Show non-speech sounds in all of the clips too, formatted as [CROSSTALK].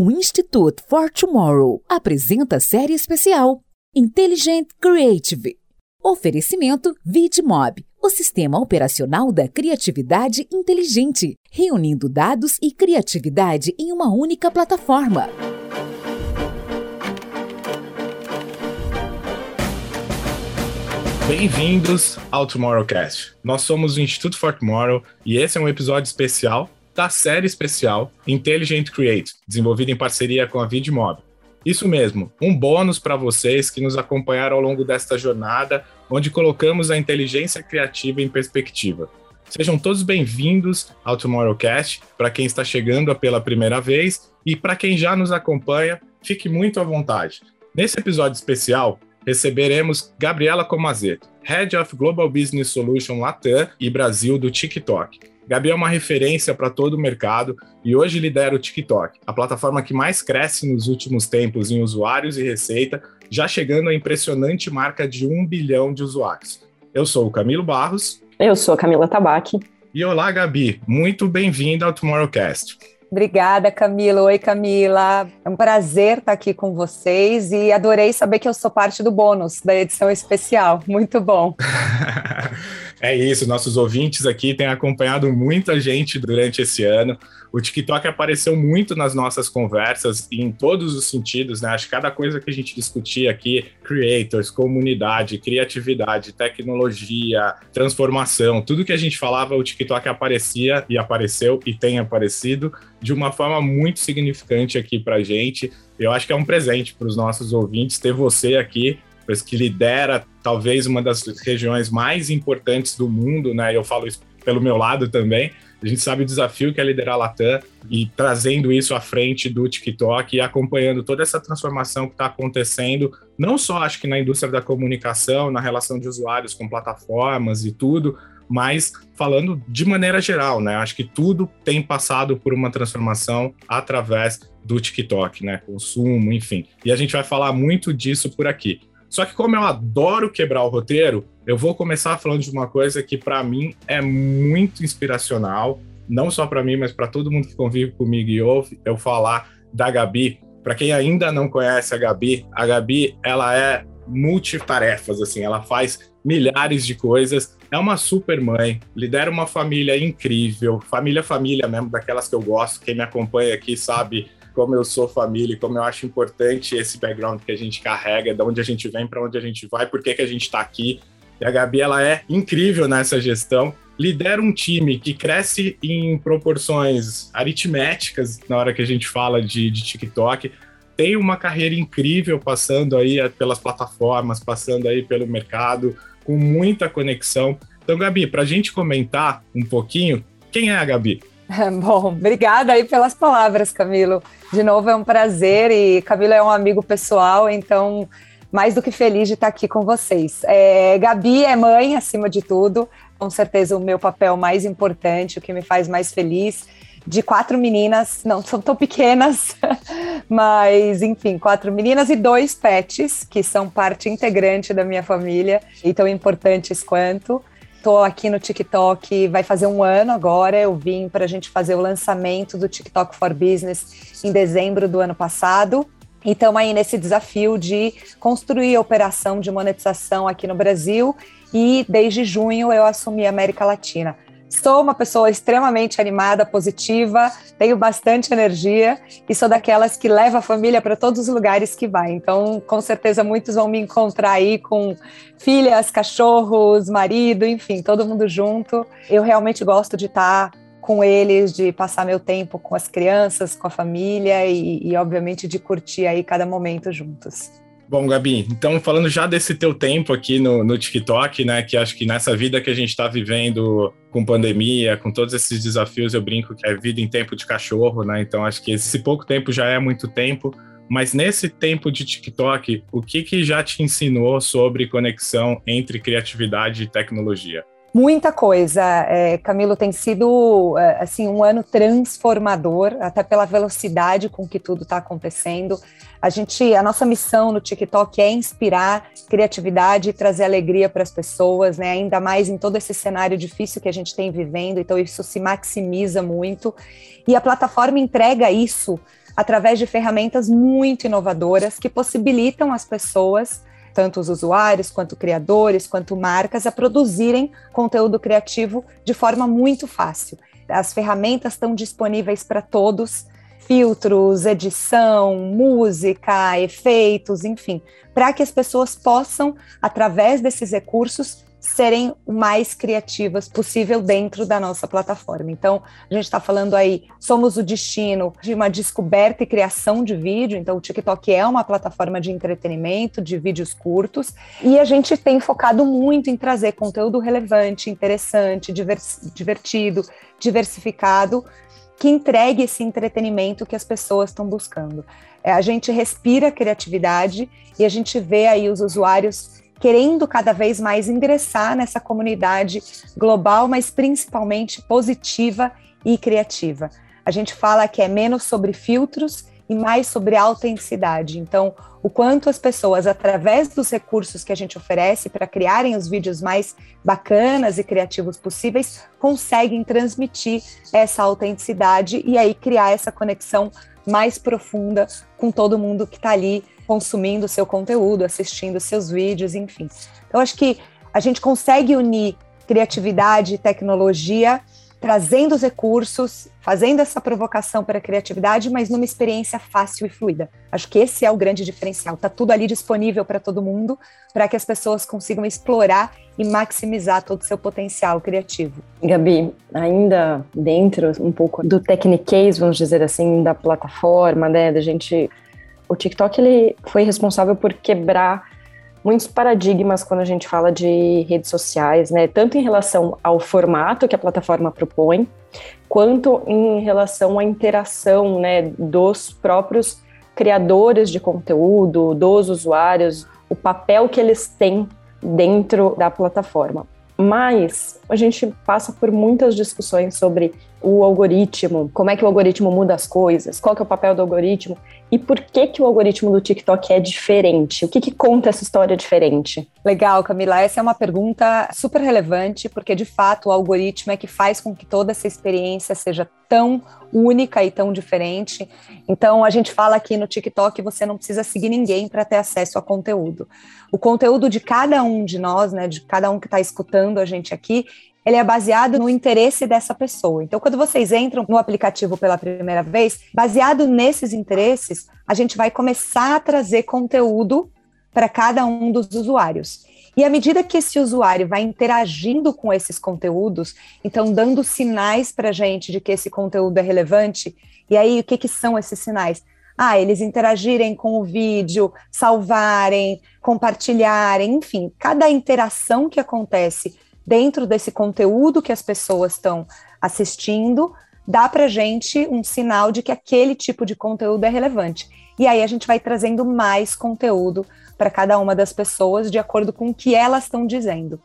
O Institute for Tomorrow apresenta série especial Intelligent Creative. Oferecimento VidMob, o sistema operacional da criatividade inteligente, reunindo dados e criatividade em uma única plataforma. Bem-vindos ao Tomorrowcast. Nós somos o Instituto for Tomorrow e esse é um episódio especial da série especial Intelligent Create, desenvolvida em parceria com a VidMob. Isso mesmo, um bônus para vocês que nos acompanharam ao longo desta jornada, onde colocamos a inteligência criativa em perspectiva. Sejam todos bem-vindos ao Tomorrowcast, para quem está chegando pela primeira vez e para quem já nos acompanha, fique muito à vontade. Nesse episódio especial, receberemos Gabriela Comazeto, Head of Global Business Solution Latam e Brasil do TikTok. Gabi é uma referência para todo o mercado e hoje lidera o TikTok, a plataforma que mais cresce nos últimos tempos em usuários e receita, já chegando à impressionante marca de um bilhão de usuários. Eu sou o Camilo Barros. Eu sou a Camila Tabaque. E olá, Gabi. Muito bem-vinda ao Tomorrowcast. Obrigada, Camila. Oi, Camila. É um prazer estar aqui com vocês e adorei saber que eu sou parte do bônus da edição especial. Muito bom. [LAUGHS] É isso, nossos ouvintes aqui têm acompanhado muita gente durante esse ano. O TikTok apareceu muito nas nossas conversas em todos os sentidos, né? Acho que cada coisa que a gente discutia aqui, creators, comunidade, criatividade, tecnologia, transformação, tudo que a gente falava, o TikTok aparecia e apareceu e tem aparecido de uma forma muito significante aqui para gente. Eu acho que é um presente para os nossos ouvintes ter você aqui que lidera talvez uma das regiões mais importantes do mundo, né? Eu falo isso pelo meu lado também. A gente sabe o desafio que é liderar a Latam e trazendo isso à frente do TikTok e acompanhando toda essa transformação que está acontecendo, não só acho que na indústria da comunicação, na relação de usuários com plataformas e tudo, mas falando de maneira geral, né? Acho que tudo tem passado por uma transformação através do TikTok, né? Consumo, enfim. E a gente vai falar muito disso por aqui. Só que como eu adoro quebrar o roteiro, eu vou começar falando de uma coisa que para mim é muito inspiracional, não só para mim, mas para todo mundo que convive comigo e ouve eu falar da Gabi. Para quem ainda não conhece a Gabi, a Gabi ela é multitarefas, assim, ela faz milhares de coisas. É uma super mãe, lidera uma família incrível, família família mesmo, daquelas que eu gosto. Quem me acompanha aqui sabe como eu sou família, como eu acho importante esse background que a gente carrega, de onde a gente vem, para onde a gente vai, por que, que a gente está aqui. E a Gabi, ela é incrível nessa gestão. Lidera um time que cresce em proporções aritméticas na hora que a gente fala de, de TikTok. Tem uma carreira incrível passando aí pelas plataformas, passando aí pelo mercado, com muita conexão. Então, Gabi, para a gente comentar um pouquinho, quem é a Gabi? [LAUGHS] Bom, obrigada aí pelas palavras, Camilo. De novo, é um prazer e Camilo é um amigo pessoal, então mais do que feliz de estar aqui com vocês. É, Gabi é mãe, acima de tudo, com certeza o meu papel mais importante, o que me faz mais feliz. De quatro meninas, não são tão pequenas, [LAUGHS] mas enfim, quatro meninas e dois pets, que são parte integrante da minha família e tão importantes quanto. Estou aqui no TikTok, vai fazer um ano agora. Eu vim para a gente fazer o lançamento do TikTok for Business em dezembro do ano passado. E estamos aí nesse desafio de construir a operação de monetização aqui no Brasil. E desde junho eu assumi a América Latina. Sou uma pessoa extremamente animada, positiva, tenho bastante energia e sou daquelas que leva a família para todos os lugares que vai. Então, com certeza, muitos vão me encontrar aí com filhas, cachorros, marido, enfim, todo mundo junto. Eu realmente gosto de estar com eles, de passar meu tempo com as crianças, com a família e, e obviamente, de curtir aí cada momento juntos. Bom, Gabi, então falando já desse teu tempo aqui no, no TikTok, né, que acho que nessa vida que a gente está vivendo com pandemia, com todos esses desafios, eu brinco que é vida em tempo de cachorro, né, então acho que esse pouco tempo já é muito tempo, mas nesse tempo de TikTok, o que que já te ensinou sobre conexão entre criatividade e tecnologia? Muita coisa, é, Camilo, tem sido é, assim um ano transformador, até pela velocidade com que tudo está acontecendo. A gente, a nossa missão no TikTok é inspirar criatividade e trazer alegria para as pessoas, né? Ainda mais em todo esse cenário difícil que a gente tem vivendo. Então isso se maximiza muito e a plataforma entrega isso através de ferramentas muito inovadoras que possibilitam as pessoas, tanto os usuários, quanto criadores, quanto marcas, a produzirem conteúdo criativo de forma muito fácil. As ferramentas estão disponíveis para todos, filtros, edição, música, efeitos, enfim, para que as pessoas possam, através desses recursos, serem o mais criativas possível dentro da nossa plataforma. Então, a gente está falando aí, somos o destino de uma descoberta e criação de vídeo. Então, o TikTok é uma plataforma de entretenimento, de vídeos curtos, e a gente tem focado muito em trazer conteúdo relevante, interessante, divertido, diversificado, que entregue esse entretenimento que as pessoas estão buscando. É, a gente respira criatividade e a gente vê aí os usuários querendo cada vez mais ingressar nessa comunidade global, mas principalmente positiva e criativa. A gente fala que é menos sobre filtros e mais sobre autenticidade. Então, o quanto as pessoas, através dos recursos que a gente oferece para criarem os vídeos mais bacanas e criativos possíveis, conseguem transmitir essa autenticidade e aí criar essa conexão mais profunda com todo mundo que está ali consumindo seu conteúdo, assistindo seus vídeos, enfim. Então, acho que a gente consegue unir criatividade e tecnologia, trazendo os recursos, fazendo essa provocação para a criatividade, mas numa experiência fácil e fluida. Acho que esse é o grande diferencial. Está tudo ali disponível para todo mundo, para que as pessoas consigam explorar e maximizar todo o seu potencial criativo. Gabi, ainda dentro um pouco do techniquez, vamos dizer assim, da plataforma, né, da gente o TikTok ele foi responsável por quebrar muitos paradigmas quando a gente fala de redes sociais, né? Tanto em relação ao formato que a plataforma propõe, quanto em relação à interação, né, dos próprios criadores de conteúdo, dos usuários, o papel que eles têm dentro da plataforma. Mas a gente passa por muitas discussões sobre o algoritmo, como é que o algoritmo muda as coisas, qual que é o papel do algoritmo e por que que o algoritmo do TikTok é diferente? O que que conta essa história diferente? Legal, Camila, essa é uma pergunta super relevante, porque de fato o algoritmo é que faz com que toda essa experiência seja tão única e tão diferente. Então a gente fala aqui no TikTok, você não precisa seguir ninguém para ter acesso a conteúdo. O conteúdo de cada um de nós, né, de cada um que está escutando a gente aqui, ele é baseado no interesse dessa pessoa. Então, quando vocês entram no aplicativo pela primeira vez, baseado nesses interesses, a gente vai começar a trazer conteúdo para cada um dos usuários. E à medida que esse usuário vai interagindo com esses conteúdos, então dando sinais para a gente de que esse conteúdo é relevante, e aí o que, que são esses sinais? Ah, eles interagirem com o vídeo, salvarem, compartilharem, enfim, cada interação que acontece dentro desse conteúdo que as pessoas estão assistindo, dá para gente um sinal de que aquele tipo de conteúdo é relevante. E aí a gente vai trazendo mais conteúdo para cada uma das pessoas de acordo com o que elas estão dizendo.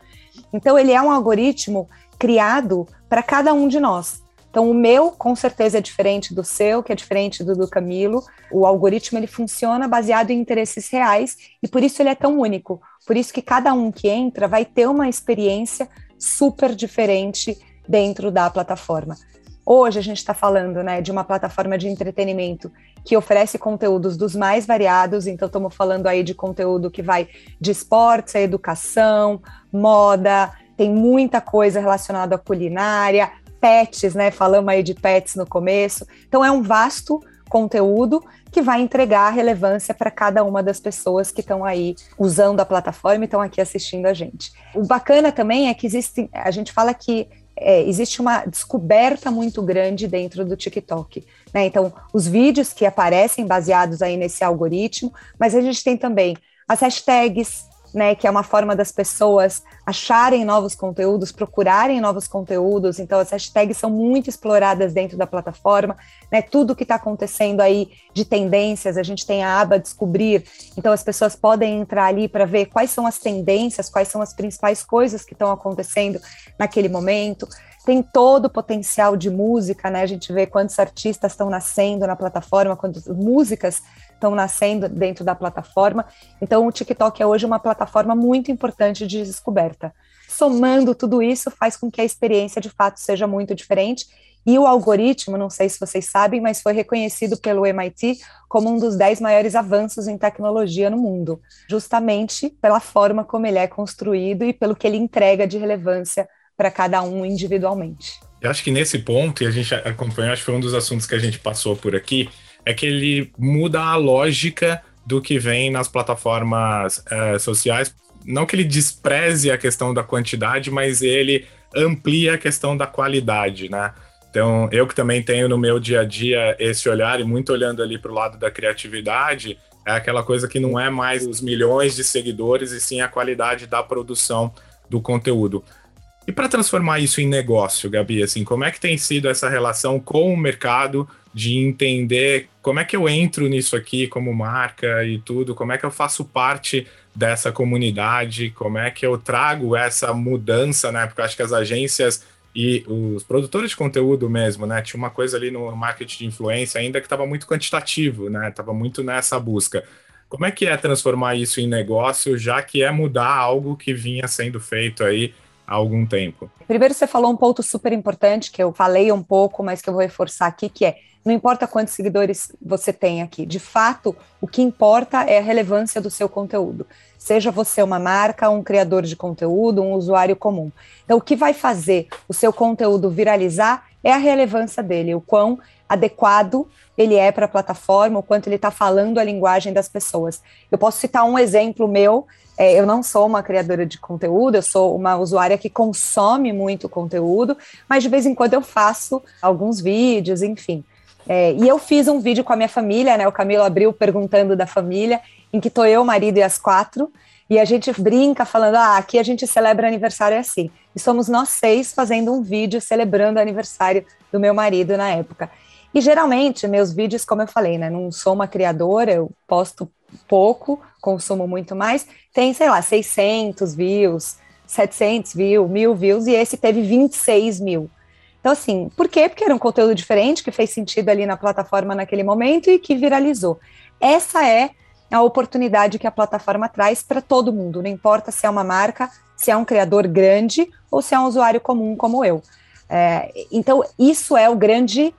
Então ele é um algoritmo criado para cada um de nós. Então o meu com certeza é diferente do seu, que é diferente do do Camilo. O algoritmo ele funciona baseado em interesses reais e por isso ele é tão único. Por isso que cada um que entra vai ter uma experiência super diferente dentro da plataforma. Hoje a gente está falando né, de uma plataforma de entretenimento que oferece conteúdos dos mais variados, então estamos falando aí de conteúdo que vai de esportes, educação, moda, tem muita coisa relacionada à culinária, pets, né? Falamos aí de pets no começo. Então é um vasto conteúdo que vai entregar relevância para cada uma das pessoas que estão aí usando a plataforma e estão aqui assistindo a gente. O bacana também é que existe, a gente fala que é, existe uma descoberta muito grande dentro do TikTok. Né? Então, os vídeos que aparecem baseados aí nesse algoritmo, mas a gente tem também as hashtags, né, que é uma forma das pessoas acharem novos conteúdos, procurarem novos conteúdos. Então, as hashtags são muito exploradas dentro da plataforma, né? Tudo que está acontecendo aí de tendências, a gente tem a aba descobrir. Então, as pessoas podem entrar ali para ver quais são as tendências, quais são as principais coisas que estão acontecendo naquele momento tem todo o potencial de música, né? A gente vê quantos artistas estão nascendo na plataforma, quantas músicas estão nascendo dentro da plataforma. Então, o TikTok é hoje uma plataforma muito importante de descoberta. Somando tudo isso, faz com que a experiência de fato seja muito diferente E o algoritmo, não sei se vocês sabem, mas foi reconhecido pelo MIT como um dos dez maiores avanços em tecnologia no mundo, justamente pela forma como ele é construído e pelo que ele entrega de relevância para cada um individualmente. Eu acho que nesse ponto, e a gente acompanhou, acho que foi um dos assuntos que a gente passou por aqui, é que ele muda a lógica do que vem nas plataformas é, sociais. Não que ele despreze a questão da quantidade, mas ele amplia a questão da qualidade, né? Então, eu que também tenho no meu dia a dia esse olhar e muito olhando ali para o lado da criatividade, é aquela coisa que não é mais os milhões de seguidores e sim a qualidade da produção do conteúdo. E para transformar isso em negócio, Gabi, assim, como é que tem sido essa relação com o mercado de entender como é que eu entro nisso aqui como marca e tudo, como é que eu faço parte dessa comunidade, como é que eu trago essa mudança, né? Porque eu acho que as agências e os produtores de conteúdo mesmo, né? Tinha uma coisa ali no marketing de influência ainda que estava muito quantitativo, né? Tava muito nessa busca. Como é que é transformar isso em negócio, já que é mudar algo que vinha sendo feito aí há algum tempo? Primeiro, você falou um ponto super importante que eu falei um pouco, mas que eu vou reforçar aqui, que é não importa quantos seguidores você tem aqui, de fato, o que importa é a relevância do seu conteúdo. Seja você uma marca, um criador de conteúdo, um usuário comum. Então, o que vai fazer o seu conteúdo viralizar é a relevância dele, o quão adequado ele é para a plataforma, o quanto ele está falando a linguagem das pessoas. Eu posso citar um exemplo meu. É, eu não sou uma criadora de conteúdo, eu sou uma usuária que consome muito conteúdo, mas de vez em quando eu faço alguns vídeos, enfim. É, e eu fiz um vídeo com a minha família, né? O Camilo abriu perguntando da família, em que tô eu, o marido e as quatro, e a gente brinca falando: ah, aqui a gente celebra aniversário assim. E somos nós seis fazendo um vídeo celebrando o aniversário do meu marido na época. E geralmente, meus vídeos, como eu falei, né? Não sou uma criadora, eu posto pouco, consumo muito mais. Tem, sei lá, 600 views, 700 views, mil views, e esse teve 26 mil. Então, assim, por quê? Porque era um conteúdo diferente, que fez sentido ali na plataforma naquele momento e que viralizou. Essa é a oportunidade que a plataforma traz para todo mundo, não importa se é uma marca, se é um criador grande ou se é um usuário comum como eu. É, então, isso é o grande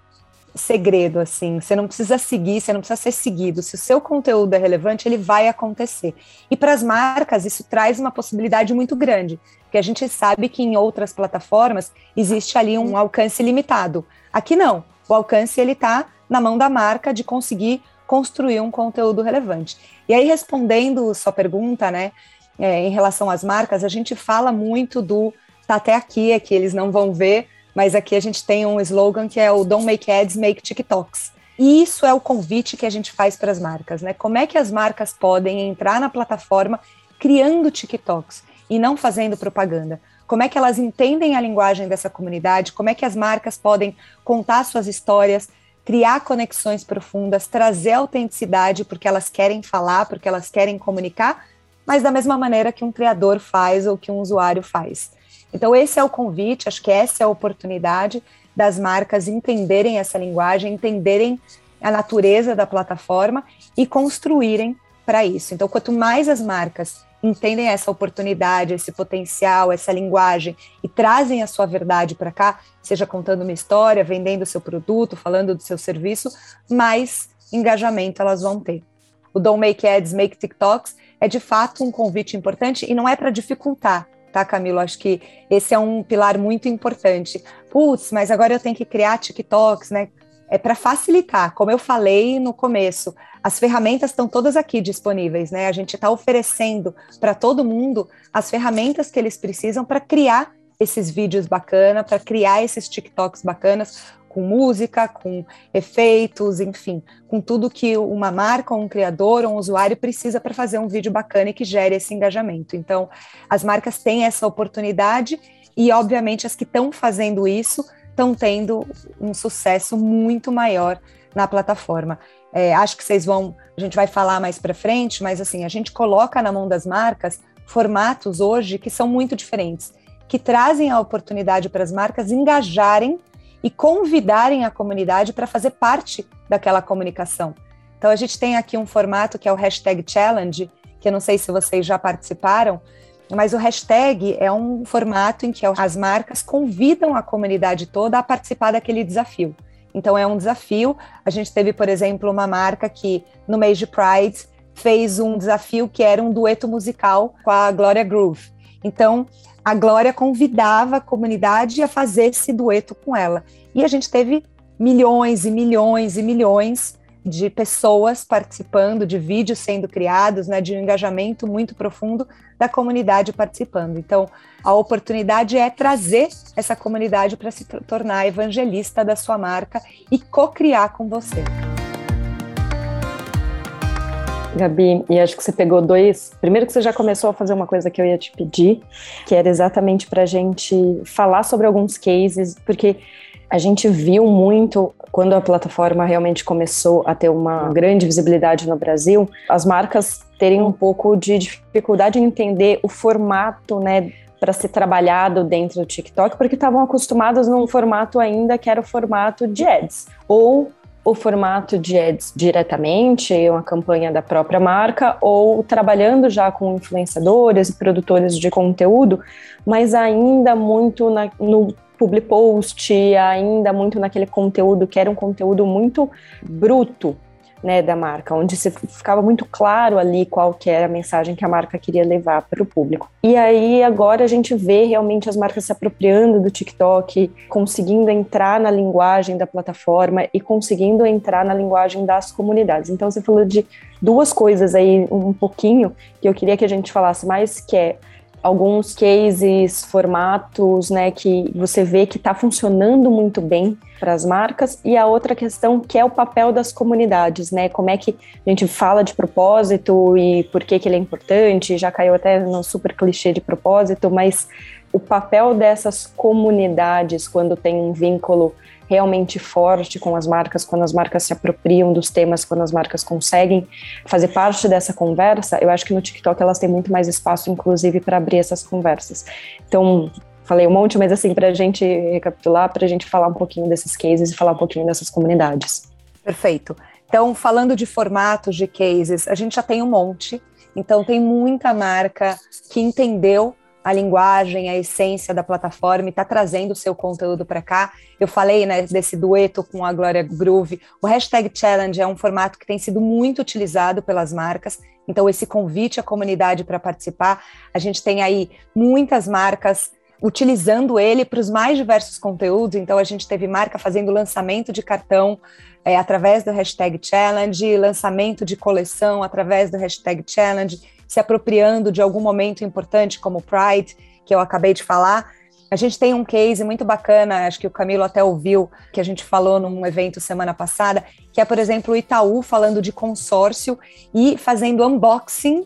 segredo, assim. Você não precisa seguir, você não precisa ser seguido. Se o seu conteúdo é relevante, ele vai acontecer. E para as marcas, isso traz uma possibilidade muito grande, porque a gente sabe que em outras plataformas existe ali um alcance limitado. Aqui não. O alcance ele está na mão da marca de conseguir construir um conteúdo relevante. E aí, respondendo sua pergunta, né, é, em relação às marcas, a gente fala muito do tá até aqui, é que eles não vão ver, mas aqui a gente tem um slogan que é o Don't Make Ads, Make TikToks. E isso é o convite que a gente faz para as marcas, né? Como é que as marcas podem entrar na plataforma criando TikToks e não fazendo propaganda? Como é que elas entendem a linguagem dessa comunidade? Como é que as marcas podem contar suas histórias, criar conexões profundas, trazer autenticidade porque elas querem falar, porque elas querem comunicar, mas da mesma maneira que um criador faz ou que um usuário faz. Então, esse é o convite, acho que essa é a oportunidade das marcas entenderem essa linguagem, entenderem a natureza da plataforma e construírem para isso. Então, quanto mais as marcas entendem essa oportunidade, esse potencial, essa linguagem e trazem a sua verdade para cá, seja contando uma história, vendendo o seu produto, falando do seu serviço, mais engajamento elas vão ter. O Don't Make Ads, Make TikToks é de fato um convite importante e não é para dificultar, tá, Camilo? Acho que esse é um pilar muito importante. Putz, mas agora eu tenho que criar TikToks, né? É para facilitar, como eu falei no começo, as ferramentas estão todas aqui disponíveis, né? A gente está oferecendo para todo mundo as ferramentas que eles precisam para criar esses vídeos bacanas, para criar esses TikToks bacanas, com música, com efeitos, enfim, com tudo que uma marca, um criador, um usuário precisa para fazer um vídeo bacana e que gere esse engajamento. Então, as marcas têm essa oportunidade e, obviamente, as que estão fazendo isso estão tendo um sucesso muito maior na plataforma. É, acho que vocês vão, a gente vai falar mais para frente, mas assim, a gente coloca na mão das marcas formatos hoje que são muito diferentes, que trazem a oportunidade para as marcas engajarem e convidarem a comunidade para fazer parte daquela comunicação. Então a gente tem aqui um formato que é o hashtag challenge, que eu não sei se vocês já participaram, mas o hashtag é um formato em que as marcas convidam a comunidade toda a participar daquele desafio. Então é um desafio. A gente teve, por exemplo, uma marca que no mês de Pride fez um desafio que era um dueto musical com a Gloria Groove. Então a Glória convidava a comunidade a fazer esse dueto com ela. E a gente teve milhões e milhões e milhões de pessoas participando, de vídeos sendo criados, né, de um engajamento muito profundo da comunidade participando. Então, a oportunidade é trazer essa comunidade para se tornar evangelista da sua marca e co-criar com você. Gabi, e acho que você pegou dois. Primeiro, que você já começou a fazer uma coisa que eu ia te pedir, que era exatamente para a gente falar sobre alguns cases, porque a gente viu muito quando a plataforma realmente começou a ter uma grande visibilidade no Brasil, as marcas terem um pouco de dificuldade em entender o formato, né, para ser trabalhado dentro do TikTok, porque estavam acostumadas num formato ainda que era o formato de ads, ou o formato de ads diretamente, uma campanha da própria marca, ou trabalhando já com influenciadores e produtores de conteúdo, mas ainda muito na, no public post, ainda muito naquele conteúdo que era um conteúdo muito bruto, né, da marca, onde se ficava muito claro ali qual que era a mensagem que a marca queria levar para o público. E aí agora a gente vê realmente as marcas se apropriando do TikTok, conseguindo entrar na linguagem da plataforma e conseguindo entrar na linguagem das comunidades. Então você falou de duas coisas aí um pouquinho que eu queria que a gente falasse mais, que é alguns cases, formatos, né, que você vê que está funcionando muito bem para as marcas, e a outra questão que é o papel das comunidades, né, como é que a gente fala de propósito e por que, que ele é importante, já caiu até no super clichê de propósito, mas o papel dessas comunidades quando tem um vínculo realmente forte com as marcas, quando as marcas se apropriam dos temas, quando as marcas conseguem fazer parte dessa conversa, eu acho que no TikTok elas têm muito mais espaço, inclusive, para abrir essas conversas. Então, falei um monte, mas assim, para a gente recapitular, para a gente falar um pouquinho desses cases e falar um pouquinho dessas comunidades. Perfeito. Então, falando de formatos de cases, a gente já tem um monte. Então, tem muita marca que entendeu a linguagem, a essência da plataforma e está trazendo o seu conteúdo para cá. Eu falei né, desse dueto com a Glória Groove. O hashtag Challenge é um formato que tem sido muito utilizado pelas marcas. Então, esse convite à comunidade para participar, a gente tem aí muitas marcas utilizando ele para os mais diversos conteúdos. Então, a gente teve marca fazendo lançamento de cartão é, através do hashtag challenge, lançamento de coleção através do hashtag challenge, se apropriando de algum momento importante, como Pride, que eu acabei de falar. A gente tem um case muito bacana, acho que o Camilo até ouviu, que a gente falou num evento semana passada, que é, por exemplo, o Itaú falando de consórcio e fazendo unboxing,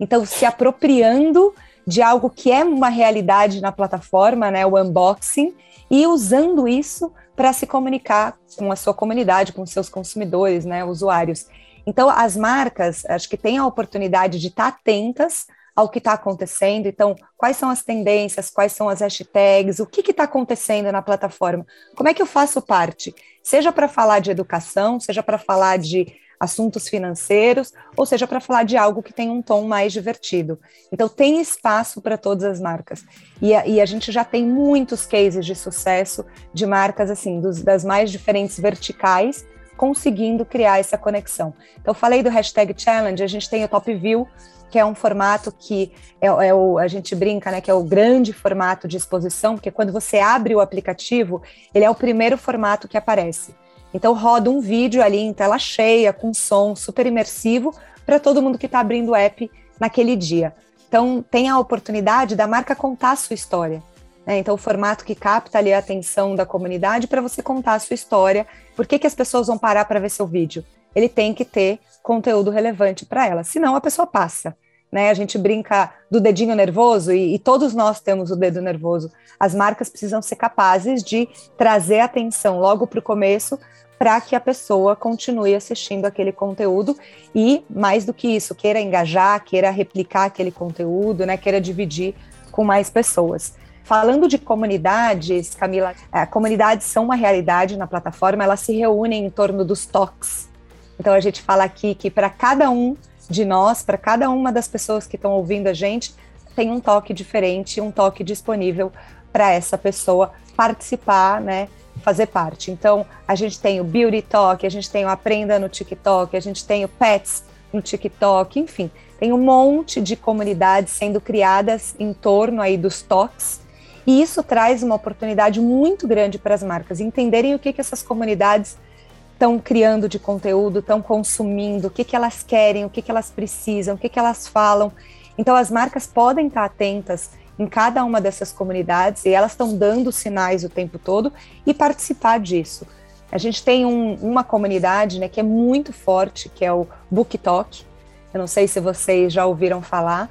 então se apropriando de algo que é uma realidade na plataforma, né, o unboxing, e usando isso para se comunicar com a sua comunidade, com seus consumidores, né, usuários. Então, as marcas, acho que têm a oportunidade de estar tá atentas ao que está acontecendo. Então, quais são as tendências, quais são as hashtags, o que está acontecendo na plataforma? Como é que eu faço parte? Seja para falar de educação, seja para falar de assuntos financeiros, ou seja, para falar de algo que tem um tom mais divertido. Então, tem espaço para todas as marcas. E a, e a, gente já tem muitos cases de sucesso de marcas, assim, dos, das mais diferentes verticais, conseguindo criar essa conexão. Então, falei do hashtag challenge, a gente tem o Top View, que é um formato que é, é, o, a gente brinca, né, que é o grande formato de exposição, porque quando você abre o aplicativo, ele é o primeiro formato que aparece. Então roda um vídeo ali em tela cheia, com som super imersivo, para todo mundo que está abrindo o app naquele dia. Então tem a oportunidade da marca contar a sua história. Né? Então o formato que capta ali a atenção da comunidade para você contar a sua história. Por que, que as pessoas vão parar para ver seu vídeo? Ele tem que ter conteúdo relevante para ela, senão a pessoa passa. Né? A gente brinca do dedinho nervoso e, e, todos nós temos o dedo nervoso. As marcas precisam ser capazes de trazer atenção logo para o começo para que a pessoa continue assistindo aquele conteúdo e, mais do que isso, queira engajar, queira replicar aquele conteúdo, né, queira dividir com mais pessoas. Falando de comunidades, Camila, é, comunidades são uma realidade na plataforma, elas se reúnem em torno dos toques. Então a gente fala aqui que para cada um de nós, para cada uma das pessoas que estão ouvindo a gente, tem um toque diferente, um toque disponível para essa pessoa participar, né? Fazer parte. Então, a gente tem o Beauty Talk, a gente tem o Aprenda no TikTok, a gente tem o Pets no TikTok, enfim, tem um monte de comunidades sendo criadas em torno aí dos toques. E isso traz uma oportunidade muito grande para as marcas entenderem o que, que essas comunidades estão criando de conteúdo, estão consumindo, o que, que elas querem, o que, que elas precisam, o que, que elas falam. Então, as marcas podem estar atentas em cada uma dessas comunidades e elas estão dando sinais o tempo todo e participar disso. A gente tem um, uma comunidade né, que é muito forte, que é o BookTok. Eu não sei se vocês já ouviram falar.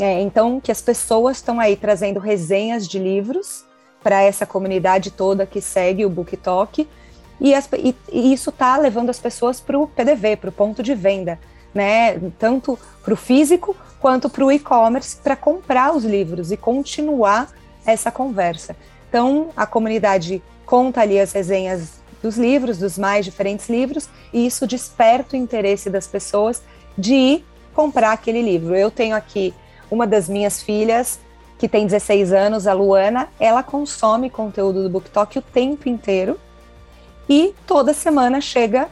É, então, que as pessoas estão aí trazendo resenhas de livros para essa comunidade toda que segue o BookTok. E, as, e, e isso está levando as pessoas para o PDV, para o ponto de venda, né? Tanto para o físico quanto para o e-commerce para comprar os livros e continuar essa conversa. Então, a comunidade conta ali as resenhas dos livros, dos mais diferentes livros, e isso desperta o interesse das pessoas de ir comprar aquele livro. Eu tenho aqui uma das minhas filhas, que tem 16 anos, a Luana, ela consome conteúdo do BookTok o tempo inteiro, e toda semana chega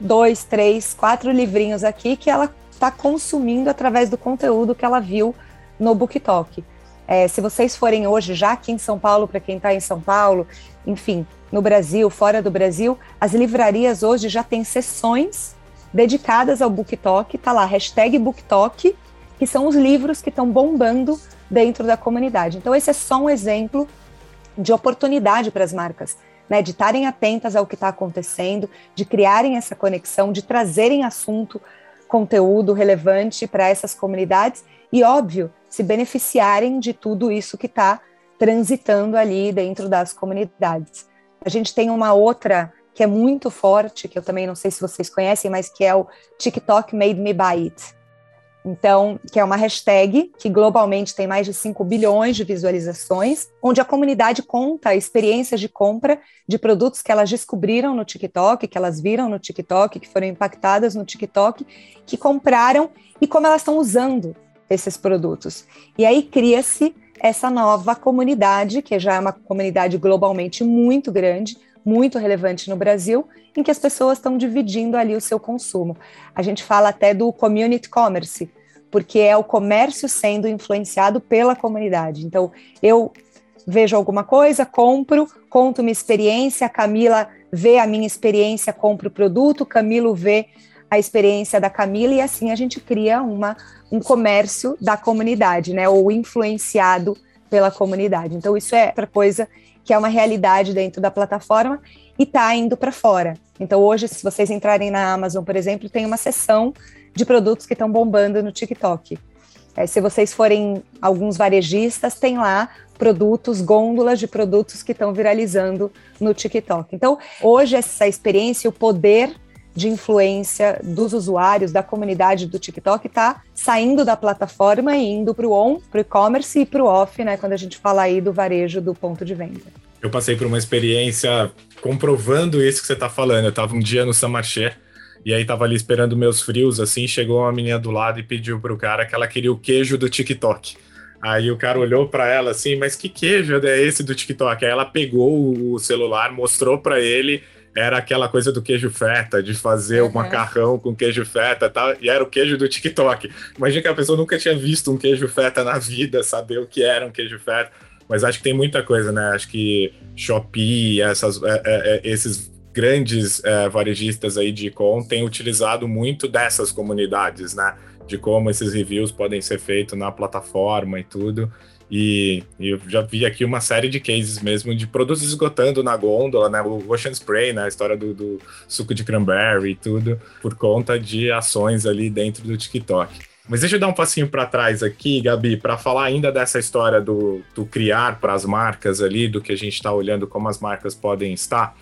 dois, três, quatro livrinhos aqui que ela está consumindo através do conteúdo que ela viu no BookTok. É, se vocês forem hoje, já aqui em São Paulo, para quem está em São Paulo, enfim, no Brasil, fora do Brasil, as livrarias hoje já têm sessões dedicadas ao BookTok, tá lá, hashtag BookTok, que são os livros que estão bombando dentro da comunidade. Então, esse é só um exemplo de oportunidade para as marcas, né, de estarem atentas ao que está acontecendo, de criarem essa conexão, de trazerem assunto conteúdo relevante para essas comunidades e, óbvio, se beneficiarem de tudo isso que está transitando ali dentro das comunidades. A gente tem uma outra que é muito forte, que eu também não sei se vocês conhecem, mas que é o TikTok Made Me Buy It. Então, que é uma hashtag que globalmente tem mais de 5 bilhões de visualizações, onde a comunidade conta experiências de compra de produtos que elas descobriram no TikTok, que elas viram no TikTok, que foram impactadas no TikTok, que compraram e como elas estão usando esses produtos. E aí cria-se essa nova comunidade, que já é uma comunidade globalmente muito grande, muito relevante no Brasil, em que as pessoas estão dividindo ali o seu consumo. A gente fala até do community commerce, porque é o comércio sendo influenciado pela comunidade. Então, eu vejo alguma coisa, compro, conto uma experiência, a Camila vê a minha experiência, compra o produto, Camilo vê a experiência da Camila e assim a gente cria uma, um comércio da comunidade, né, ou influenciado pela comunidade. Então isso é outra coisa que é uma realidade dentro da plataforma e está indo para fora. Então, hoje, se vocês entrarem na Amazon, por exemplo, tem uma seção de produtos que estão bombando no TikTok. É, se vocês forem alguns varejistas, tem lá produtos, gôndolas de produtos que estão viralizando no TikTok. Então, hoje, essa experiência, o poder de influência dos usuários, da comunidade do TikTok, está saindo da plataforma e indo para o on, para o e-commerce e para o off, né? Quando a gente fala aí do varejo do ponto de venda. Eu passei por uma experiência comprovando isso que você está falando. Eu estava um dia no Samarché e aí tava ali esperando meus frios, assim, chegou uma menina do lado e pediu pro cara que ela queria o queijo do TikTok. Aí o cara olhou para ela assim, mas que queijo é esse do TikTok? Aí ela pegou o celular, mostrou para ele era aquela coisa do queijo feta, de fazer uhum. um macarrão com queijo feta tal, e era o queijo do TikTok. Imagina que a pessoa nunca tinha visto um queijo feta na vida, saber o que era um queijo feta. Mas acho que tem muita coisa, né? Acho que Shopee, essas, é, é, é esses grandes é, varejistas aí de com têm utilizado muito dessas comunidades, né? De como esses reviews podem ser feitos na plataforma e tudo. E, e, eu já vi aqui uma série de cases mesmo de produtos esgotando na gôndola, né? O Ocean Spray, né? A história do, do suco de cranberry e tudo, por conta de ações ali dentro do TikTok. Mas deixa eu dar um passinho para trás aqui, Gabi, para falar ainda dessa história do, do criar para as marcas ali, do que a gente está olhando como as marcas podem estar.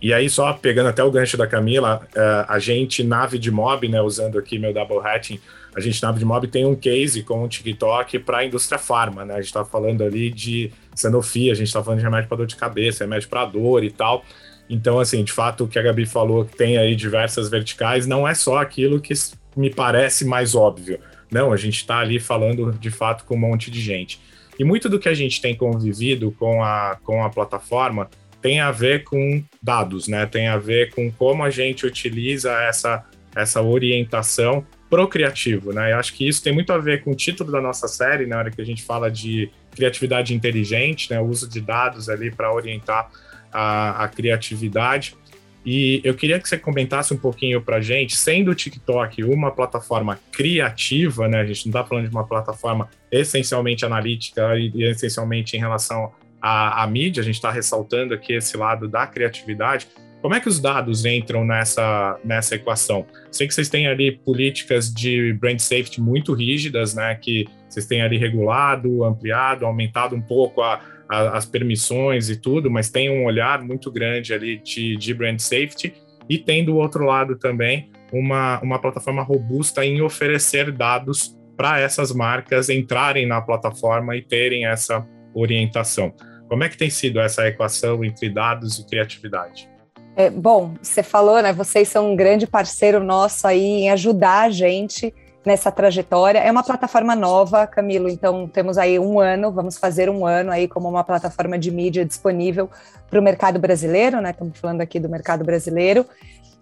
E aí, só pegando até o gancho da Camila, uh, a gente, nave de mob, né, usando aqui meu double hatching, a gente na Mob tem um case com o TikTok para a indústria farma, né? A gente está falando ali de Sanofi, a gente está falando de remédio para dor de cabeça, remédio para dor e tal. Então, assim, de fato, o que a Gabi falou, que tem aí diversas verticais, não é só aquilo que me parece mais óbvio. Não, a gente está ali falando de fato com um monte de gente. E muito do que a gente tem convivido com a, com a plataforma tem a ver com dados, né? Tem a ver com como a gente utiliza essa, essa orientação pro criativo, né? Eu acho que isso tem muito a ver com o título da nossa série, na hora que a gente fala de criatividade inteligente, né? O uso de dados ali para orientar a, a criatividade. E eu queria que você comentasse um pouquinho para gente, sendo o TikTok uma plataforma criativa, né? A gente não está falando de uma plataforma essencialmente analítica e, e essencialmente em relação à, à mídia, a gente está ressaltando aqui esse lado da criatividade. Como é que os dados entram nessa, nessa equação? Sei que vocês têm ali políticas de brand safety muito rígidas, né? Que vocês têm ali regulado, ampliado, aumentado um pouco a, as permissões e tudo, mas tem um olhar muito grande ali de, de brand safety e tem do outro lado também uma, uma plataforma robusta em oferecer dados para essas marcas entrarem na plataforma e terem essa orientação. Como é que tem sido essa equação entre dados e criatividade? É, bom, você falou, né? Vocês são um grande parceiro nosso aí em ajudar a gente nessa trajetória. É uma plataforma nova, Camilo, então temos aí um ano, vamos fazer um ano aí como uma plataforma de mídia disponível para o mercado brasileiro, né? Estamos falando aqui do mercado brasileiro.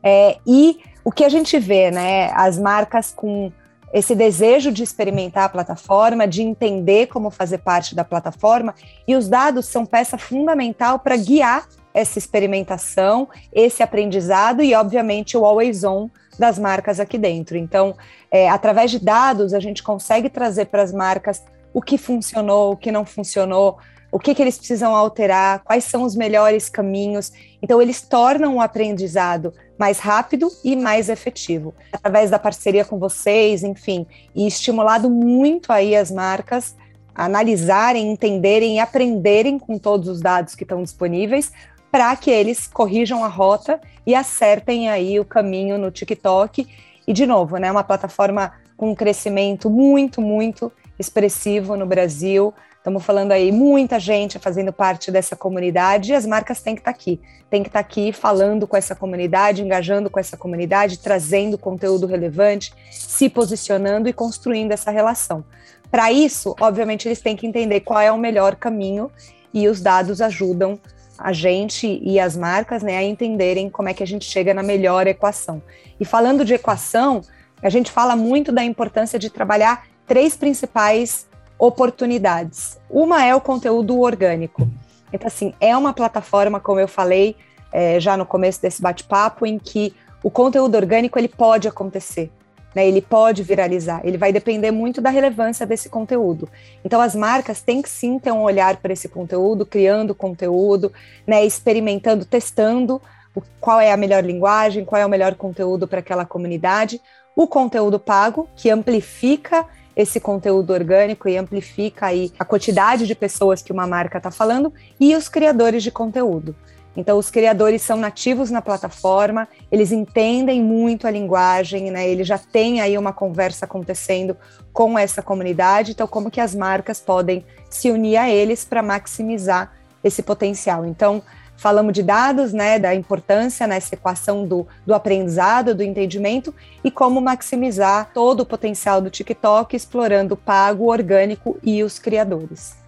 É, e o que a gente vê, né? As marcas com esse desejo de experimentar a plataforma, de entender como fazer parte da plataforma, e os dados são peça fundamental para guiar essa experimentação, esse aprendizado e, obviamente, o always on das marcas aqui dentro. Então, é, através de dados, a gente consegue trazer para as marcas o que funcionou, o que não funcionou, o que, que eles precisam alterar, quais são os melhores caminhos. Então, eles tornam o aprendizado mais rápido e mais efetivo. Através da parceria com vocês, enfim, e estimulado muito aí as marcas a analisarem, entenderem e aprenderem com todos os dados que estão disponíveis para que eles corrijam a rota e acertem aí o caminho no TikTok. E, de novo, né, uma plataforma com um crescimento muito, muito expressivo no Brasil. Estamos falando aí muita gente fazendo parte dessa comunidade e as marcas têm que estar tá aqui. Tem que estar tá aqui falando com essa comunidade, engajando com essa comunidade, trazendo conteúdo relevante, se posicionando e construindo essa relação. Para isso, obviamente, eles têm que entender qual é o melhor caminho e os dados ajudam a gente e as marcas né, a entenderem como é que a gente chega na melhor equação. E falando de equação, a gente fala muito da importância de trabalhar três principais oportunidades. Uma é o conteúdo orgânico. Então, assim, é uma plataforma, como eu falei é, já no começo desse bate-papo, em que o conteúdo orgânico ele pode acontecer né? Ele pode viralizar, ele vai depender muito da relevância desse conteúdo. Então as marcas têm que sim ter um olhar para esse conteúdo, criando conteúdo, né? Experimentando, testando o, qual é a melhor linguagem, qual é o melhor conteúdo para aquela comunidade. O conteúdo pago, que amplifica esse conteúdo orgânico e amplifica aí a quantidade de pessoas que uma marca está falando, e os criadores de conteúdo. Então, os criadores são nativos na plataforma, eles entendem muito a linguagem, né? Eles já têm aí uma conversa acontecendo com essa comunidade. Então, como que as marcas podem se unir a eles para maximizar esse potencial? Então, falamos de dados, né? Da importância nessa equação do, do aprendizado, do entendimento e como maximizar todo o potencial do TikTok, explorando o pago, o orgânico e os criadores.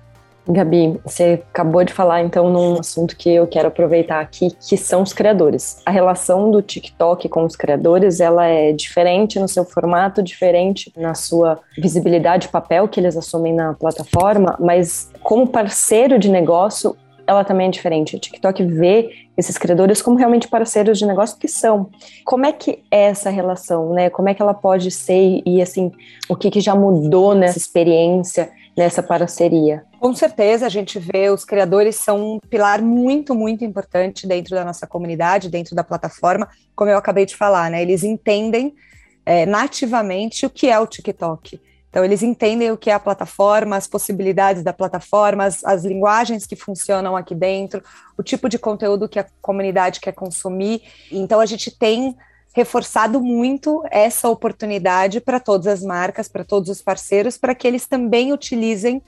Gabi, você acabou de falar então num assunto que eu quero aproveitar aqui, que são os criadores. A relação do TikTok com os criadores, ela é diferente no seu formato, diferente na sua visibilidade, papel que eles assumem na plataforma, mas como parceiro de negócio, ela também é diferente. O TikTok vê esses criadores como realmente parceiros de negócio que são. Como é que é essa relação, né? Como é que ela pode ser e assim, o que, que já mudou nessa experiência, nessa parceria? Com certeza, a gente vê os criadores são um pilar muito, muito importante dentro da nossa comunidade, dentro da plataforma, como eu acabei de falar, né? Eles entendem é, nativamente o que é o TikTok. Então, eles entendem o que é a plataforma, as possibilidades da plataforma, as, as, linguagens que funcionam aqui dentro, o tipo de conteúdo que a comunidade quer consumir. Então, a gente tem reforçado muito essa oportunidade para todas as marcas, para todos os parceiros, para que eles também utilizem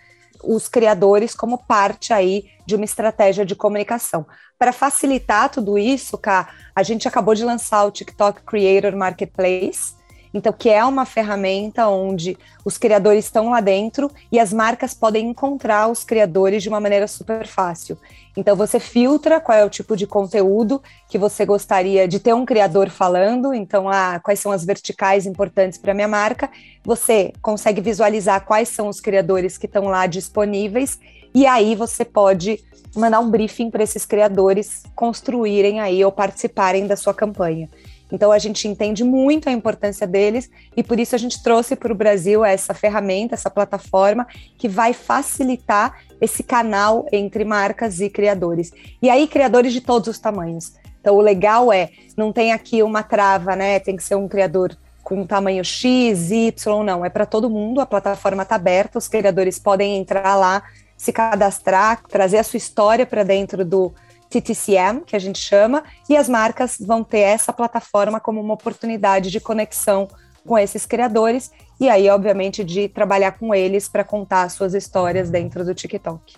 os criadores como parte aí de uma estratégia de comunicação. Para facilitar tudo isso, Cá, a gente acabou de lançar o TikTok Creator Marketplace, Então, que é uma ferramenta onde os criadores estão lá dentro e as marcas podem encontrar os criadores de uma maneira super fácil. Então, você filtra qual é o tipo de conteúdo que você gostaria de ter um criador falando. Então, ah, quais são as verticais importantes para minha marca. Você consegue visualizar quais são os criadores que estão lá disponíveis. E aí você pode mandar um briefing para esses criadores construírem aí ou participarem da sua campanha. Então a gente entende muito a importância deles e por isso a gente trouxe para o Brasil essa ferramenta, essa plataforma que vai facilitar esse canal entre marcas e criadores. E aí criadores de todos os tamanhos. Então o legal é, não tem aqui uma trava, né? Tem que ser um criador com tamanho X, Y, não, é para todo mundo, a plataforma está aberta, os criadores podem entrar lá, se cadastrar, trazer a sua história para dentro do TTCM, que a gente chama, e as marcas vão ter essa plataforma como uma oportunidade de conexão com esses criadores e aí, obviamente, de trabalhar com eles para contar suas histórias dentro do TikTok.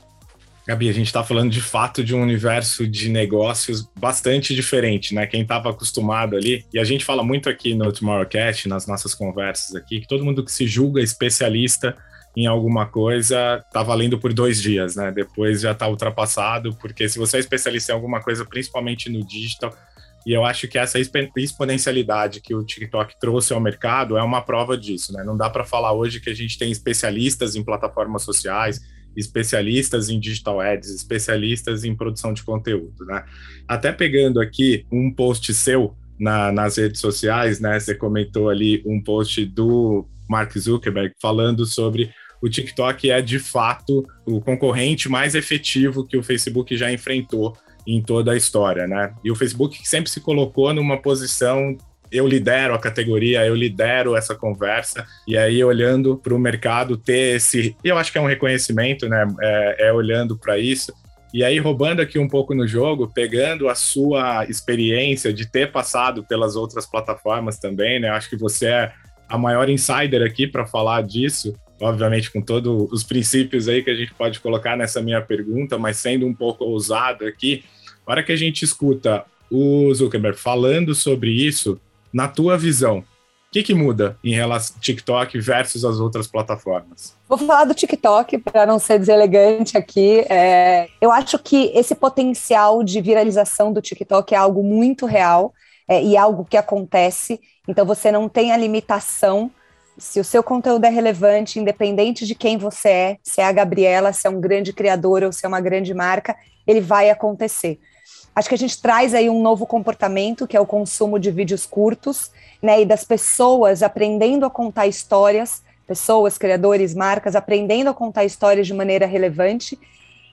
Gabi, a gente está falando de fato de um universo de negócios bastante diferente, né? Quem estava acostumado ali, e a gente fala muito aqui no Tomorrowcast, nas nossas conversas aqui, que todo mundo que se julga especialista em alguma coisa tá valendo por dois dias, né? Depois já tá ultrapassado, porque se você é especialista em alguma coisa, principalmente no digital, e eu acho que essa exponencialidade que o TikTok trouxe ao mercado é uma prova disso, né? Não dá para falar hoje que a gente tem especialistas em plataformas sociais, especialistas em digital ads, especialistas em produção de conteúdo, né? Até pegando aqui um post seu na, nas redes sociais, né? Você comentou ali um post do Mark Zuckerberg falando sobre o TikTok é de fato o concorrente mais efetivo que o Facebook já enfrentou em toda a história, né? E o Facebook sempre se colocou numa posição eu lidero a categoria, eu lidero essa conversa, e aí olhando para o mercado ter esse, eu acho que é um reconhecimento, né? É, é olhando para isso. E aí, roubando aqui um pouco no jogo, pegando a sua experiência de ter passado pelas outras plataformas também, né? Acho que você é a maior insider aqui para falar disso obviamente com todos os princípios aí que a gente pode colocar nessa minha pergunta, mas sendo um pouco ousado aqui, na hora que a gente escuta o Zuckerberg falando sobre isso, na tua visão, o que, que muda em relação ao TikTok versus as outras plataformas? Vou falar do TikTok para não ser deselegante aqui. É, eu acho que esse potencial de viralização do TikTok é algo muito real é, e algo que acontece. Então você não tem a limitação se o seu conteúdo é relevante, independente de quem você é, se é a Gabriela, se é um grande criador ou se é uma grande marca, ele vai acontecer. Acho que a gente traz aí um novo comportamento, que é o consumo de vídeos curtos, né, e das pessoas aprendendo a contar histórias, pessoas, criadores, marcas, aprendendo a contar histórias de maneira relevante,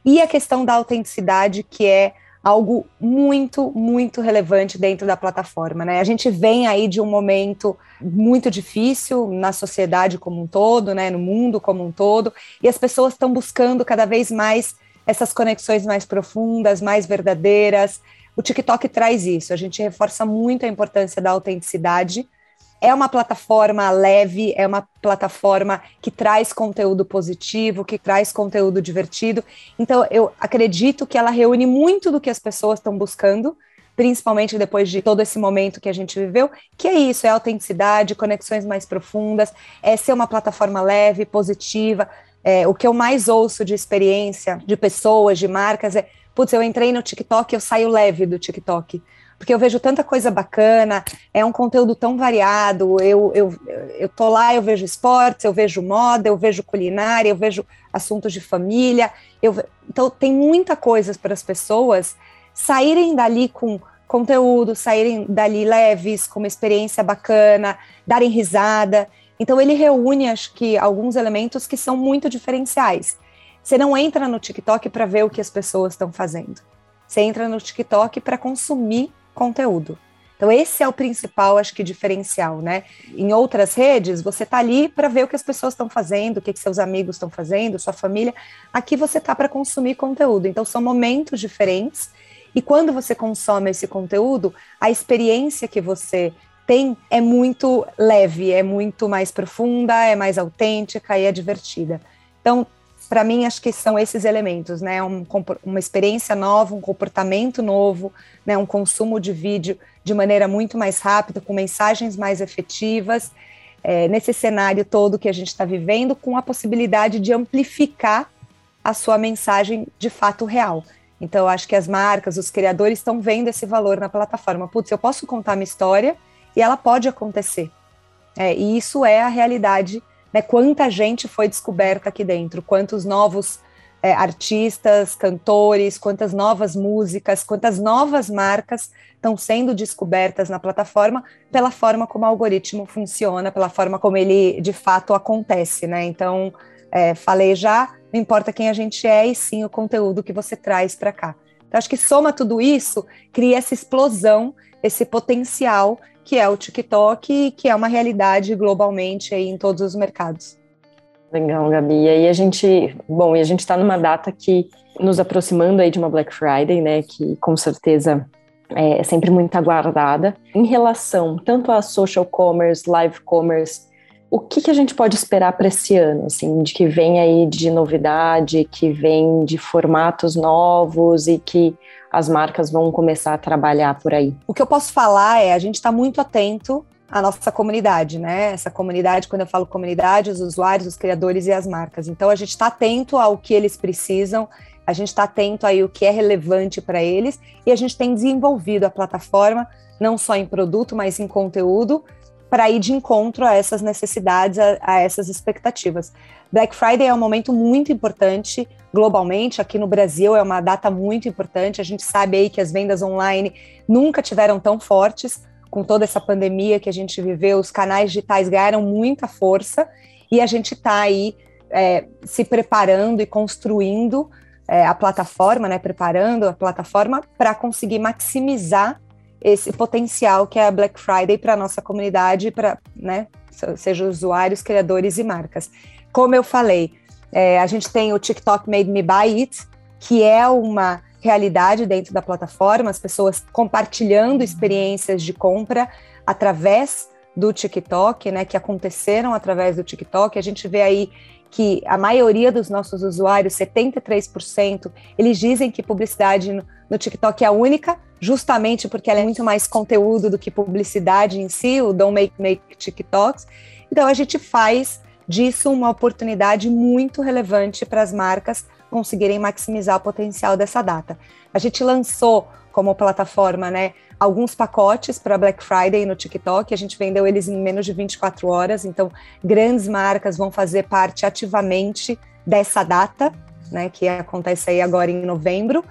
e a questão da autenticidade, que é algo muito, muito relevante dentro da plataforma. Né? A gente vem aí de um momento muito difícil na sociedade como um todo, né? no mundo como um todo, e as pessoas estão buscando cada vez mais essas conexões mais profundas, mais verdadeiras. O TikTok traz isso, a gente reforça muito a importância da autenticidade é uma plataforma leve, é uma plataforma que traz conteúdo positivo, que traz conteúdo divertido. Então, eu acredito que ela reúne muito do que as pessoas estão buscando, principalmente depois de todo esse momento que a gente viveu, que é isso, é autenticidade, conexões mais profundas, é ser uma plataforma leve, positiva. É, o que eu mais ouço de experiência de pessoas, de marcas, é, putz, eu entrei no TikTok, eu saio leve do TikTok porque eu vejo tanta coisa bacana, é um conteúdo tão variado. Eu, eu, eu tô lá, eu vejo esportes, eu vejo moda, eu vejo culinária, eu vejo assuntos de família. Eu, então, tem muita coisa para as pessoas saírem dali com conteúdo, saírem dali leves, com uma experiência bacana, darem risada. Então, ele reúne, acho que, alguns elementos que são muito diferenciais. Você não entra no TikTok para ver o que as pessoas estão fazendo. Você entra no TikTok para consumir conteúdo. Então, esse é o principal, acho que, diferencial, né? Em outras redes, você está ali para ver o que as pessoas estão fazendo, o que, que seus amigos estão fazendo, sua família. Aqui você está para consumir conteúdo. Então, são momentos diferentes. E quando você consome esse conteúdo, a experiência que você tem é muito leve, é muito mais profunda, é mais autêntica e é divertida. Então, para mim, acho que são esses elementos, né? Um, uma experiência nova, um comportamento novo, né? um consumo de vídeo de maneira muito mais rápida, com mensagens mais efetivas, é, nesse cenário todo que a gente está vivendo, com a possibilidade de amplificar a sua mensagem de fato real. Então, acho que as marcas, os criadores estão vendo esse valor na plataforma. Putz, eu posso contar minha história e ela pode acontecer. É, e isso é a realidade, né? Quanta gente foi descoberta aqui dentro, quantos novos é, artistas, cantores, quantas novas músicas, quantas novas marcas estão sendo descobertas na plataforma pela forma como o algoritmo funciona, pela forma como ele de fato acontece, né? Então, é, falei já, não importa quem a gente é, e sim o conteúdo que você traz para cá. Então, acho que soma tudo isso, cria essa explosão, esse potencial que é o TikTok, que é uma realidade globalmente em todos os mercados. Legal, Gabi. E aí a gente, bom, e a gente está numa data que nos aproximando aí de uma Black Friday, né, que com certeza é sempre muito aguardada. Em relação tanto a social commerce, live commerce, o que, que a gente pode esperar para esse ano, assim, de que vem aí de novidade, que vem de formatos novos e que as marcas vão começar a trabalhar por aí? O que eu posso falar é a gente está muito atento à nossa comunidade, né? Essa comunidade, quando eu falo comunidade, os usuários, os criadores e as marcas. Então a gente está atento ao que eles precisam, a gente está atento aí o que é relevante para eles e a gente tem desenvolvido a plataforma não só em produto, mas em conteúdo para ir de encontro a essas necessidades, a, a, essas expectativas. Black Friday é um momento muito importante globalmente, aqui no Brasil é uma data muito importante. A gente sabe aí que as vendas online nunca tiveram tão fortes com toda essa pandemia que a gente viveu. Os canais digitais ganharam muita força e a gente está aí é, se preparando e construindo é, a plataforma, né, preparando a plataforma para conseguir maximizar esse potencial que é a Black Friday para nossa comunidade, para, né, seja usuários, criadores e marcas. Como eu falei, é, a gente tem o TikTok Made Me Buy It, que é uma realidade dentro da plataforma, as pessoas compartilhando experiências de compra através do TikTok, né, que aconteceram através do TikTok. A gente vê aí que a maioria dos nossos usuários, 73%, eles dizem que publicidade no, TikTok é a única justamente porque ela é muito mais conteúdo do que publicidade em si, o Don't Make Make TikToks. Então a gente faz disso uma oportunidade muito relevante para as marcas conseguirem maximizar o potencial dessa data. A gente lançou como plataforma, né, alguns pacotes para Black Friday no TikTok, a gente vendeu eles em menos de 24 horas, então grandes marcas vão fazer parte ativamente dessa data, né, que acontece aí agora em novembro.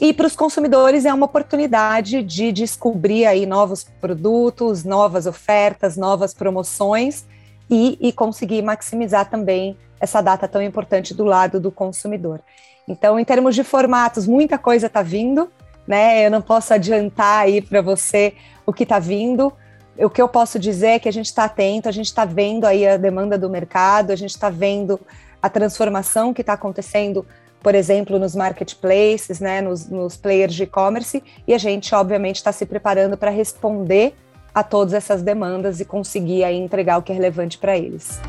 E para os consumidores é uma oportunidade de descobrir aí novos produtos, novas ofertas, novas promoções e, e conseguir maximizar também essa data tão importante do lado do consumidor. Então, em termos de formatos, muita coisa está vindo, né? Eu não posso adiantar aí para você o que está vindo. O que eu posso dizer é que a gente está atento, a gente está vendo aí a demanda do mercado, a gente está vendo a transformação que está acontecendo por exemplo, nos marketplaces, né, nos, nos players de e-commerce, e a gente, obviamente, está se preparando para responder a todas essas demandas e conseguir aí entregar o que é relevante para eles.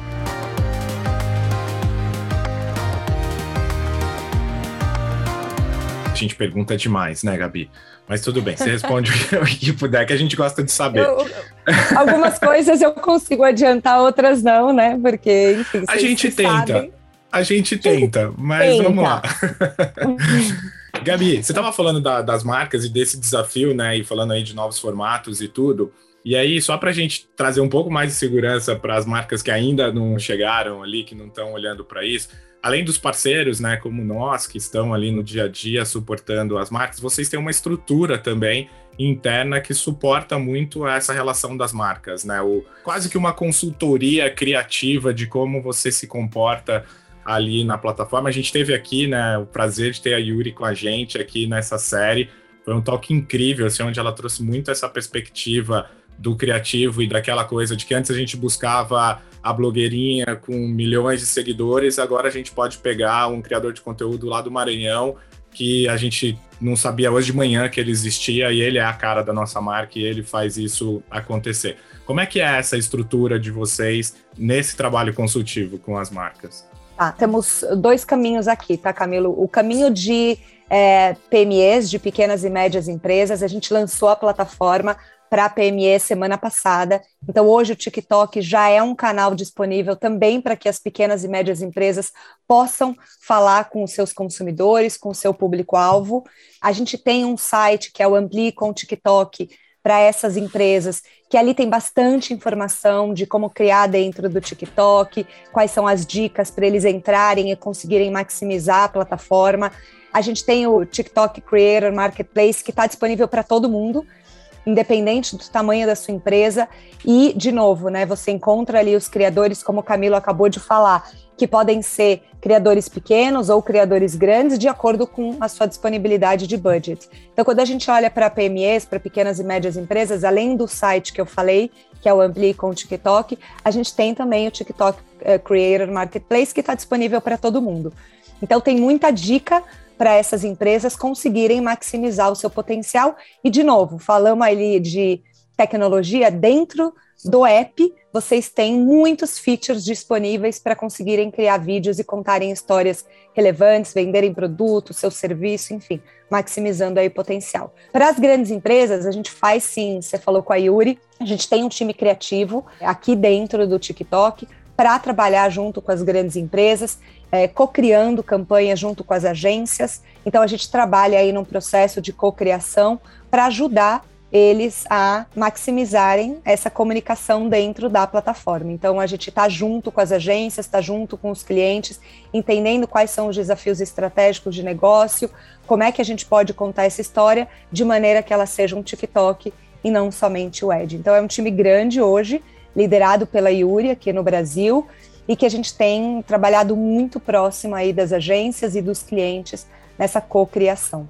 Gente pergunta demais, né, Gabi? Mas tudo bem, você responde [LAUGHS] o que puder, que a gente gosta de saber. Eu, algumas coisas eu consigo adiantar, outras não, né? Porque, enfim, a gente tenta. Sabem. A gente tenta, mas tenta. vamos lá. [LAUGHS] Gabi, você estava falando da, das marcas e desse desafio, né? E falando aí de novos formatos e tudo. E aí, só para a gente trazer um pouco mais de segurança para as marcas que ainda não chegaram ali, que não estão olhando para isso, além dos parceiros, né, como nós, que estão ali no dia a dia suportando as marcas, vocês têm uma estrutura também interna que suporta muito essa relação das marcas, né? O, quase que uma consultoria criativa de como você se comporta ali na plataforma. A gente teve aqui, né, o prazer de ter a Yuri com a gente aqui nessa série. Foi um toque incrível, assim, onde ela trouxe muito essa perspectiva do criativo e daquela coisa de que antes a gente buscava a blogueirinha com milhões de seguidores, agora a gente pode pegar um criador de conteúdo lá do Maranhão que a gente não sabia hoje de manhã que ele existia e ele é a cara da nossa marca e ele faz isso acontecer. Como é que é essa estrutura de vocês nesse trabalho consultivo com as marcas? Tá, temos dois caminhos aqui, tá, Camilo? O caminho de é, PMEs, de pequenas e médias empresas, a gente lançou a plataforma para a PME semana passada. Então, hoje o TikTok já é um canal disponível também para que as pequenas e médias empresas possam falar com os seus consumidores, com o seu público-alvo. A gente tem um site que é o Ampli com TikTok para essas empresas, que ali tem bastante informação de como criar dentro do TikTok, quais são as dicas para eles entrarem e conseguirem maximizar a plataforma. A gente tem o TikTok Creator Marketplace, que está disponível para todo mundo independente do tamanho da sua empresa. E, de novo, né, você encontra ali os criadores, como o Camilo acabou de falar, que podem ser criadores pequenos ou criadores grandes, de acordo com a sua disponibilidade de budget. Então, quando a gente olha para PMEs, para pequenas e médias empresas, além do site que eu falei, que é o Ampli com o TikTok, a gente tem também o TikTok uh, Creator Marketplace, que está disponível para todo mundo. Então, tem muita dica para essas empresas conseguirem maximizar o seu potencial. E, de novo, falamos ali de tecnologia dentro do app, vocês têm muitos features disponíveis para conseguirem criar vídeos e contarem histórias relevantes, venderem produtos, seu serviço, enfim, maximizando aí o potencial. Para as grandes empresas, a gente faz sim, você falou com a Yuri, a gente tem um time criativo aqui dentro do TikTok para trabalhar junto com as grandes empresas é, co-criando campanhas junto com as agências. Então, a gente trabalha aí num processo de co-criação para ajudar eles a maximizarem essa comunicação dentro da plataforma. Então, a gente está junto com as agências, está junto com os clientes, entendendo quais são os desafios estratégicos de negócio, como é que a gente pode contar essa história de maneira que ela seja um TikTok e não somente o Ed. Então, é um time grande hoje, liderado pela Yuri aqui no Brasil, e que a gente tem trabalhado muito próximo aí das agências e dos clientes nessa cocriação.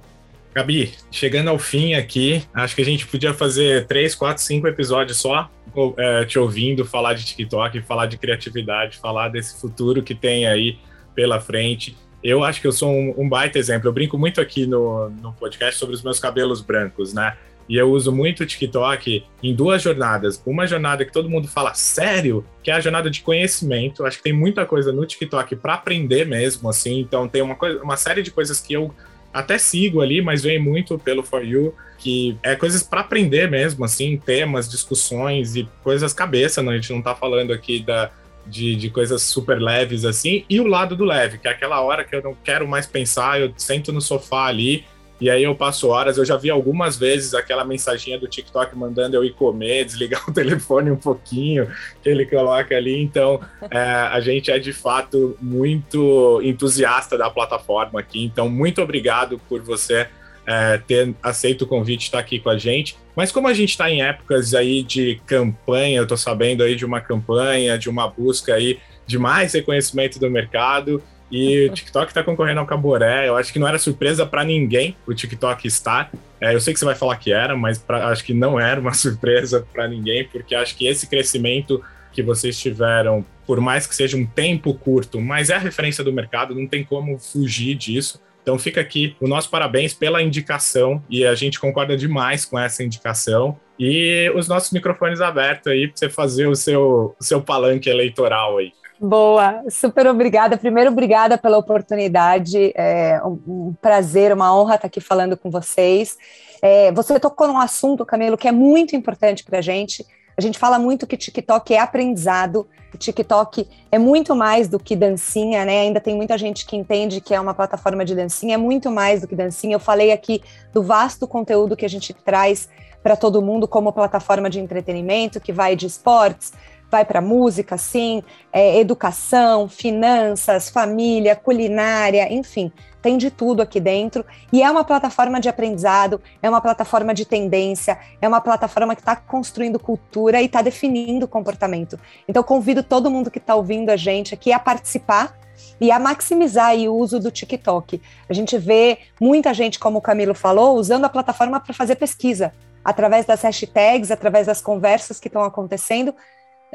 Gabi, chegando ao fim aqui, acho que a gente podia fazer três, quatro, cinco episódios só é, te ouvindo falar de TikTok, falar de criatividade, falar desse futuro que tem aí pela frente. Eu acho que eu sou um, um baita exemplo. Eu brinco muito aqui no, no podcast sobre os meus cabelos brancos, né? E eu uso muito o TikTok em duas jornadas. Uma jornada que todo mundo fala sério, que é a jornada de conhecimento. Acho que tem muita coisa no TikTok para aprender mesmo, assim. Então tem uma, coisa, uma série de coisas que eu até sigo ali, mas vem muito pelo For You, que é coisas para aprender mesmo, assim, temas, discussões e coisas cabeça, né? A gente não tá falando aqui da, de, de coisas super leves assim, e o lado do leve, que é aquela hora que eu não quero mais pensar, eu sento no sofá ali e aí eu passo horas, eu já vi algumas vezes aquela mensaginha do TikTok mandando eu ir comer, desligar [LAUGHS] o telefone um pouquinho, que ele coloca ali. Então, é, a gente é de fato muito entusiasta da plataforma aqui. Então, muito obrigado por você é, ter aceito o convite estar aqui com a gente. Mas como a gente está em épocas aí de campanha, eu estou sabendo aí de uma campanha, de uma busca aí de mais reconhecimento do mercado, e o TikTok está concorrendo ao Caboré. Eu acho que não era surpresa para ninguém o TikTok estar. É, eu sei que você vai falar que era, mas pra, acho que não era uma [LAUGHS] surpresa para ninguém, porque acho que esse crescimento que vocês tiveram, por mais que seja um tempo curto, mas é a referência do mercado, não tem como fugir disso. Então fica aqui o nosso parabéns pela indicação e a gente concorda demais com essa indicação. E os nossos microfones abertos aí para você fazer o seu, o seu palanque eleitoral aí. Boa, super obrigada. Primeiro, obrigada pela oportunidade. É um, prazer, uma honra estar aqui falando com vocês. É, você tocou num assunto, Camilo, que é muito importante para a gente. A gente fala muito que TikTok é aprendizado, TikTok é muito mais do que dancinha, né? Ainda tem muita gente que entende que é uma plataforma de dancinha, é muito mais do que dancinha. Eu falei aqui do vasto conteúdo que a gente traz para todo mundo como plataforma de entretenimento, que vai de esportes, vai para música, sim, é, educação, finanças, família, culinária, enfim, tem de tudo aqui dentro. E é uma plataforma de aprendizado, é uma plataforma de tendência, é uma plataforma que está construindo cultura e está definindo comportamento. Então, convido todo mundo que está ouvindo a gente aqui a participar e a maximizar o uso do TikTok. A gente vê muita gente, como o Camilo falou, usando a plataforma para fazer pesquisa, através das hashtags, através das conversas que estão acontecendo,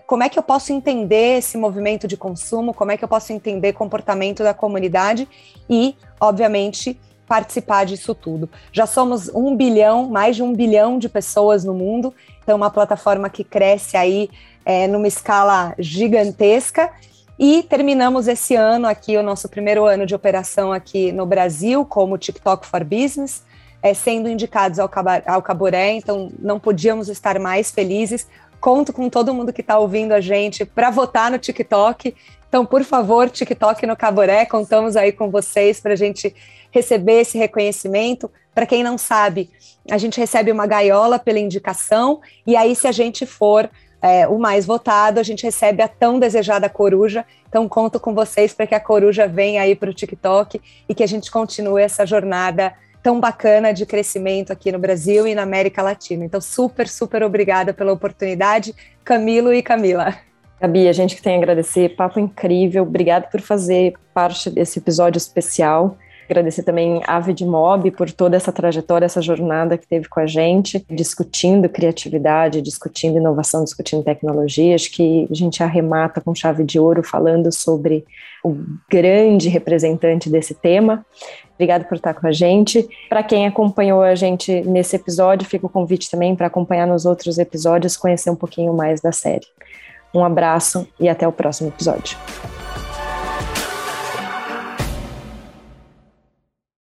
como é que eu posso entender esse movimento de consumo, como é que eu posso entender comportamento da comunidade e, obviamente, participar disso tudo. Já somos um bilhão, mais de um bilhão de pessoas no mundo, então uma plataforma que cresce aí é, numa escala gigantesca. E terminamos esse ano aqui, o nosso primeiro ano de operação aqui no Brasil, como TikTok for Business. é, sendo indicados ao, Caboré, então não podíamos estar mais felizes. Conto com todo mundo que está ouvindo a gente para votar no TikTok. Então, por favor, TikTok no Caboré, contamos aí com vocês para a gente receber esse reconhecimento. Para quem não sabe, a gente recebe uma gaiola pela indicação, e aí, se a gente for é, o mais votado, a gente recebe a tão desejada coruja. Então, conto com vocês para que a coruja venha aí para o TikTok e que a gente continue essa jornada tão bacana de crescimento aqui no Brasil e na América Latina. Então, super, super obrigada pela oportunidade, Camilo e Camila. Gabi, a gente que tem a agradecer, papo incrível, obrigado por fazer parte desse episódio especial. Agradecer também a Vidmob por toda essa trajetória, essa jornada que teve com a gente, discutindo criatividade, discutindo inovação, discutindo tecnologia. Acho que a gente arremata com chave de ouro falando sobre o grande representante desse tema. Obrigada por estar com a gente. Para quem acompanhou a gente nesse episódio, fica o convite também para acompanhar nos outros episódios, conhecer um pouquinho mais da série. Um abraço e até o próximo episódio.